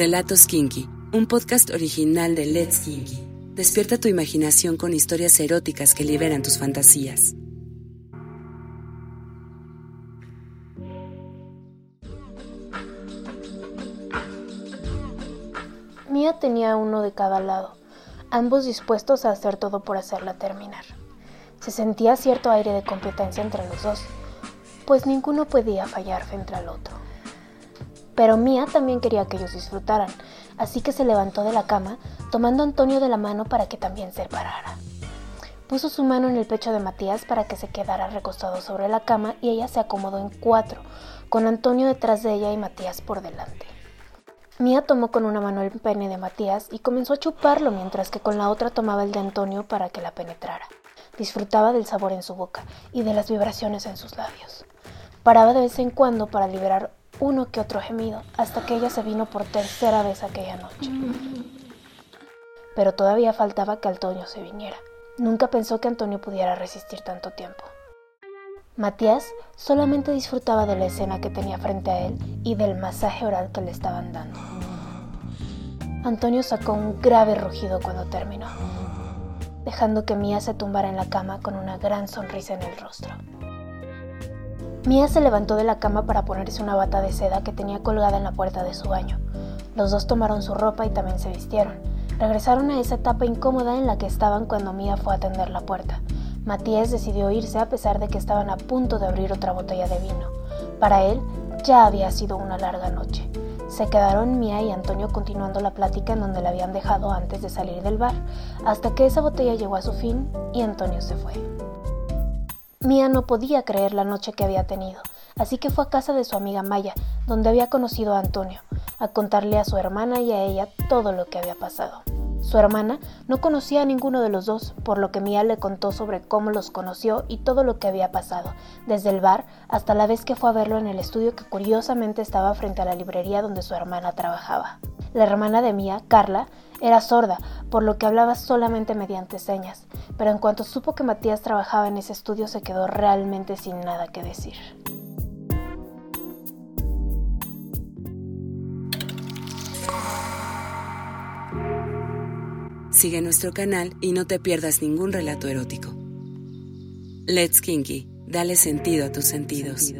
Relatos Kinky, un podcast original de Let's Kinky. Despierta tu imaginación con historias eróticas que liberan tus fantasías. Mía tenía uno de cada lado, ambos dispuestos a hacer todo por hacerla terminar. Se sentía cierto aire de competencia entre los dos, pues ninguno podía fallar frente al otro. Pero Mía también quería que ellos disfrutaran, así que se levantó de la cama, tomando a Antonio de la mano para que también se parara. Puso su mano en el pecho de Matías para que se quedara recostado sobre la cama y ella se acomodó en cuatro, con Antonio detrás de ella y Matías por delante. Mía tomó con una mano el pene de Matías y comenzó a chuparlo mientras que con la otra tomaba el de Antonio para que la penetrara. Disfrutaba del sabor en su boca y de las vibraciones en sus labios. Paraba de vez en cuando para liberar uno que otro gemido hasta que ella se vino por tercera vez aquella noche. Pero todavía faltaba que Antonio se viniera. Nunca pensó que Antonio pudiera resistir tanto tiempo. Matías solamente disfrutaba de la escena que tenía frente a él y del masaje oral que le estaban dando. Antonio sacó un grave rugido cuando terminó, dejando que Mía se tumbara en la cama con una gran sonrisa en el rostro. Mía se levantó de la cama para ponerse una bata de seda que tenía colgada en la puerta de su baño. Los dos tomaron su ropa y también se vistieron. Regresaron a esa etapa incómoda en la que estaban cuando Mía fue a atender la puerta. Matías decidió irse a pesar de que estaban a punto de abrir otra botella de vino. Para él ya había sido una larga noche. Se quedaron Mía y Antonio continuando la plática en donde la habían dejado antes de salir del bar, hasta que esa botella llegó a su fin y Antonio se fue. Mía no podía creer la noche que había tenido, así que fue a casa de su amiga Maya, donde había conocido a Antonio, a contarle a su hermana y a ella todo lo que había pasado. Su hermana no conocía a ninguno de los dos, por lo que Mía le contó sobre cómo los conoció y todo lo que había pasado, desde el bar hasta la vez que fue a verlo en el estudio que curiosamente estaba frente a la librería donde su hermana trabajaba. La hermana de Mía, Carla, era sorda, por lo que hablaba solamente mediante señas, pero en cuanto supo que Matías trabajaba en ese estudio se quedó realmente sin nada que decir. Sigue nuestro canal y no te pierdas ningún relato erótico. Let's Kinky, dale sentido a tus sentidos.